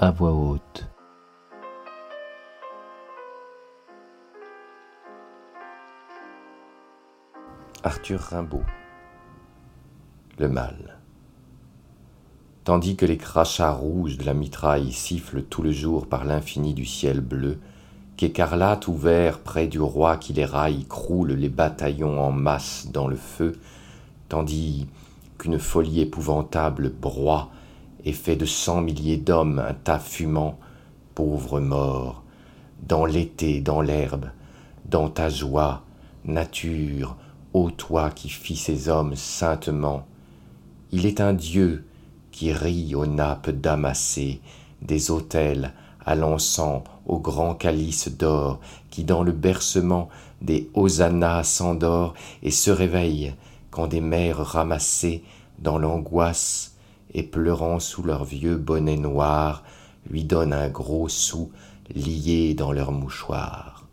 à voix haute. Arthur Rimbaud Le mal. Tandis que les crachats rouges de la mitraille sifflent tout le jour par l'infini du ciel bleu, qu'écarlate ouvert près du roi qui les raille croulent les bataillons en masse dans le feu, tandis qu'une folie épouvantable broie fait de cent milliers d'hommes un tas fumant, pauvre mort, dans l'été, dans l'herbe, dans ta joie, nature, ô toi qui fis ces hommes saintement, il est un Dieu qui rit aux nappes damassées des autels à l'encens, au grand calice d'or, qui dans le bercement des hosannas s'endort et se réveille quand des mères ramassées dans l'angoisse et pleurant sous leurs vieux bonnets noirs lui donnent un gros sou lié dans leur mouchoir.